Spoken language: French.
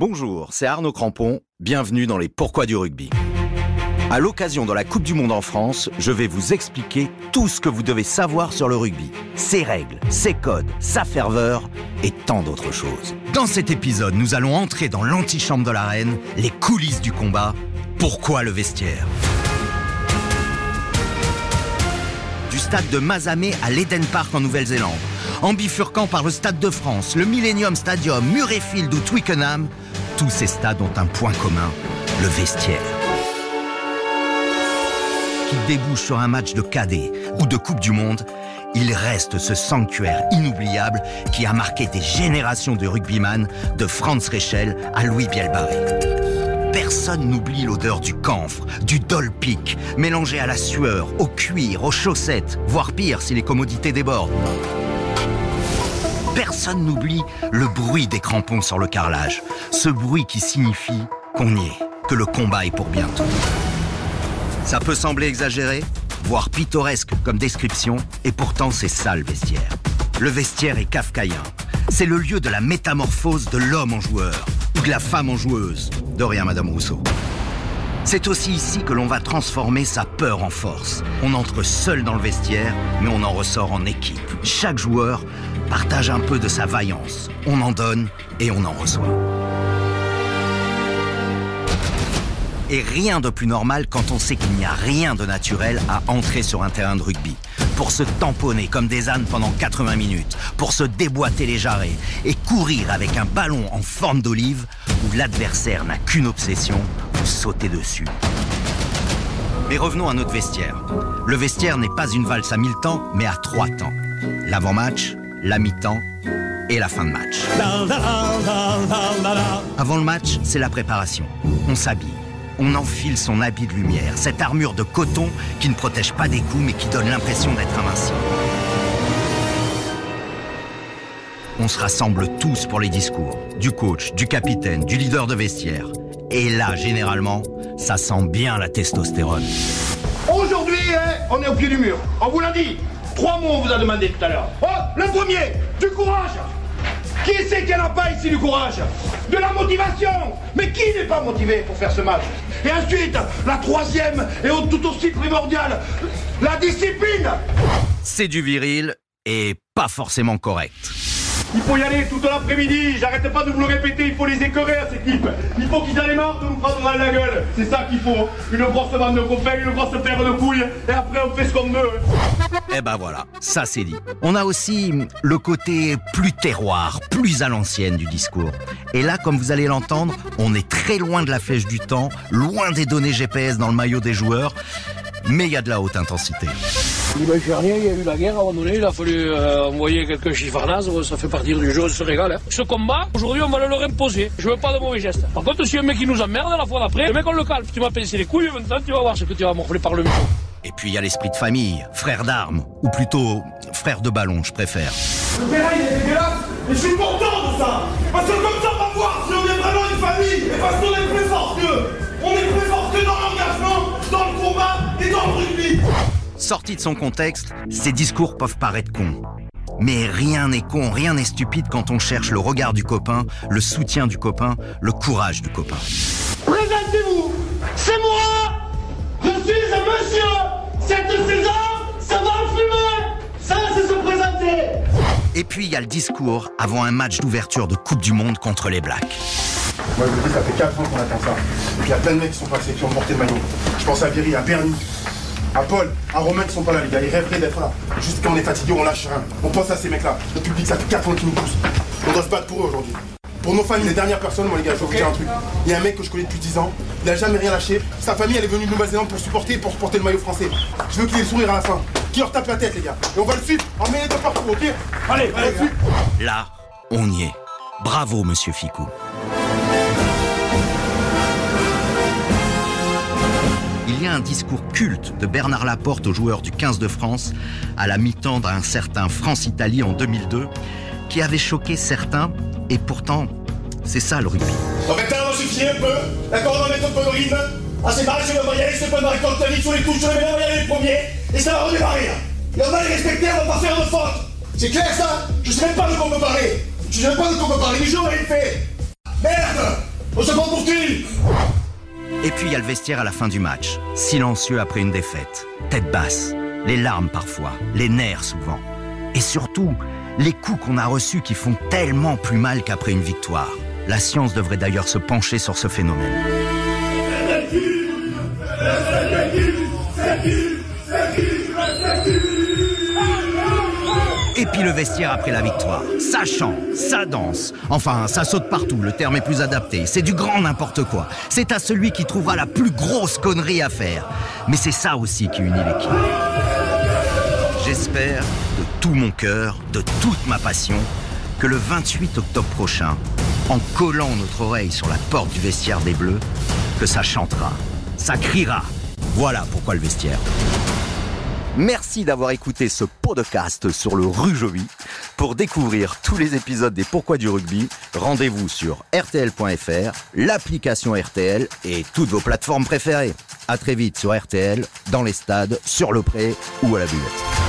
Bonjour, c'est Arnaud Crampon, bienvenue dans les Pourquoi du rugby. À l'occasion de la Coupe du Monde en France, je vais vous expliquer tout ce que vous devez savoir sur le rugby, ses règles, ses codes, sa ferveur et tant d'autres choses. Dans cet épisode, nous allons entrer dans l'antichambre de l'arène, les coulisses du combat, pourquoi le vestiaire? Du stade de Mazamet à l'Eden Park en Nouvelle-Zélande, en bifurquant par le Stade de France, le Millennium Stadium, Murrayfield ou Twickenham, tous ces stades ont un point commun, le vestiaire. Qu'il débouche sur un match de cadet ou de Coupe du Monde, il reste ce sanctuaire inoubliable qui a marqué des générations de rugbyman, de Franz Rechel à Louis Bielbarré. Personne n'oublie l'odeur du camphre, du dolpic, mélangé à la sueur, au cuir, aux chaussettes, voire pire si les commodités débordent. Personne n'oublie le bruit des crampons sur le carrelage, ce bruit qui signifie qu'on y est, que le combat est pour bientôt. Ça peut sembler exagéré, voire pittoresque comme description, et pourtant c'est ça le vestiaire. Le vestiaire est kafkaïen. C'est le lieu de la métamorphose de l'homme en joueur, ou de la femme en joueuse. De rien, Madame Rousseau. C'est aussi ici que l'on va transformer sa peur en force. On entre seul dans le vestiaire, mais on en ressort en équipe. Chaque joueur partage un peu de sa vaillance. On en donne et on en reçoit. Et rien de plus normal quand on sait qu'il n'y a rien de naturel à entrer sur un terrain de rugby. Pour se tamponner comme des ânes pendant 80 minutes, pour se déboîter les jarrets et courir avec un ballon en forme d'olive où l'adversaire n'a qu'une obsession, vous sauter dessus. Mais revenons à notre vestiaire. Le vestiaire n'est pas une valse à mille temps, mais à trois temps. L'avant-match, la mi-temps et la fin de match. Avant le match, c'est la préparation. On s'habille. On enfile son habit de lumière, cette armure de coton qui ne protège pas des coups mais qui donne l'impression d'être invincible. On se rassemble tous pour les discours, du coach, du capitaine, du leader de vestiaire. Et là, généralement, ça sent bien la testostérone. Aujourd'hui, hein, on est au pied du mur. On vous l'a dit. Trois mots on vous a demandé tout à l'heure. Oh, le premier, du courage. Qui c'est qui n'en a pas ici du courage De la motivation Mais qui n'est pas motivé pour faire ce match Et ensuite, la troisième et tout aussi primordiale, la discipline C'est du viril et pas forcément correct. Il faut y aller toute l'après-midi, j'arrête pas de vous le répéter, il faut les écœurer à cette équipe. Il faut qu'ils aient marre de nous prendre la gueule. C'est ça qu'il faut. Une grosse bande de copains, une grosse paire de couilles, et après on fait ce qu'on veut. Eh ben voilà, ça c'est dit. On a aussi le côté plus terroir, plus à l'ancienne du discours. Et là, comme vous allez l'entendre, on est très loin de la flèche du temps, loin des données GPS dans le maillot des joueurs, mais il y a de la haute intensité. Dimanche rien, il y a eu la guerre à un moment donné, il a fallu euh, envoyer quelques chiffres ça fait partie du jeu, on se régale. Hein. Ce combat, aujourd'hui, on va le leur imposer. Je veux pas de mauvais gestes. Par contre, si un mec qui nous emmerde la fois d'après, le mec on le calme. Tu m'as pensé les couilles, maintenant tu vas voir ce que tu vas morfler par le micro. Et puis il y a l'esprit de famille, frère d'armes, ou plutôt frère de ballon, je préfère. Le terrain il est dégueulasse, et je suis content de ça Parce que Sortis de son contexte, ces discours peuvent paraître cons. Mais rien n'est con, rien n'est stupide quand on cherche le regard du copain, le soutien du copain, le courage du copain. Présentez-vous C'est moi Je suis un monsieur Cette saison, ça va fumer Ça, c'est se présenter Et puis il y a le discours avant un match d'ouverture de Coupe du Monde contre les Blacks. Moi je vous dis, ça fait 4 ans qu'on attend ça. Et puis il y a plein de mecs qui sont passés, qui ont porté le maillot. Je pense à Viry, à Bernie, à Paul, à Romain qui sont pas là, les gars. Ils rêveraient d'être là. Juste quand on est fatigué, on lâche rien. On pense à ces mecs-là. Le public, ça fait 4 ans qu'ils nous poussent. On doit se battre pour eux aujourd'hui. Pour nos familles, les dernières personnes, moi les gars, je vais vous dire un truc. Il y a un mec que je connais depuis 10 ans, il a jamais rien lâché. Sa famille, elle est venue de Nouvelle-Zélande pour supporter pour supporter le maillot français. Je veux qu'il ait le sourire à la fin. Qu'il leur tape la tête, les gars. Et on va le suivre en mêlée de partout, ok Allez, allez. Là, on y est. Bravo, monsieur Ficou. Il y a un discours culte de Bernard Laporte aux joueurs du 15 de France à la mi-temps d'un certain France-Italie en 2002 qui avait choqué certains et pourtant c'est ça le rugby. On va t'en suffit un peu, d'accord On mettre un peu de rythme. Ah c'est pareil, on va y aller, c'est pas marquer comme sur les touches, on va y aller les premiers, et ça va redémarrer. Et on va les respecter, on va pas faire de faute. C'est clair ça? Je sais même pas de quoi on peut parler. Je sais même pas de quoi on peut parler, gens, on les fait. Merde On se prend pour qui? Et puis il y a le vestiaire à la fin du match, silencieux après une défaite, tête basse, les larmes parfois, les nerfs souvent. Et surtout, les coups qu'on a reçus qui font tellement plus mal qu'après une victoire. La science devrait d'ailleurs se pencher sur ce phénomène. Et puis le vestiaire après la victoire. Ça chante, ça danse. Enfin, ça saute partout, le terme est plus adapté. C'est du grand n'importe quoi. C'est à celui qui trouvera la plus grosse connerie à faire. Mais c'est ça aussi qui unit l'équipe. J'espère, de tout mon cœur, de toute ma passion, que le 28 octobre prochain, en collant notre oreille sur la porte du vestiaire des Bleus, que ça chantera, ça criera. Voilà pourquoi le vestiaire. Merci d'avoir écouté ce podcast sur le Rujovi. Pour découvrir tous les épisodes des Pourquoi du rugby, rendez-vous sur rtl.fr, l'application RTL et toutes vos plateformes préférées. À très vite sur RTL, dans les stades, sur le pré ou à la buvette.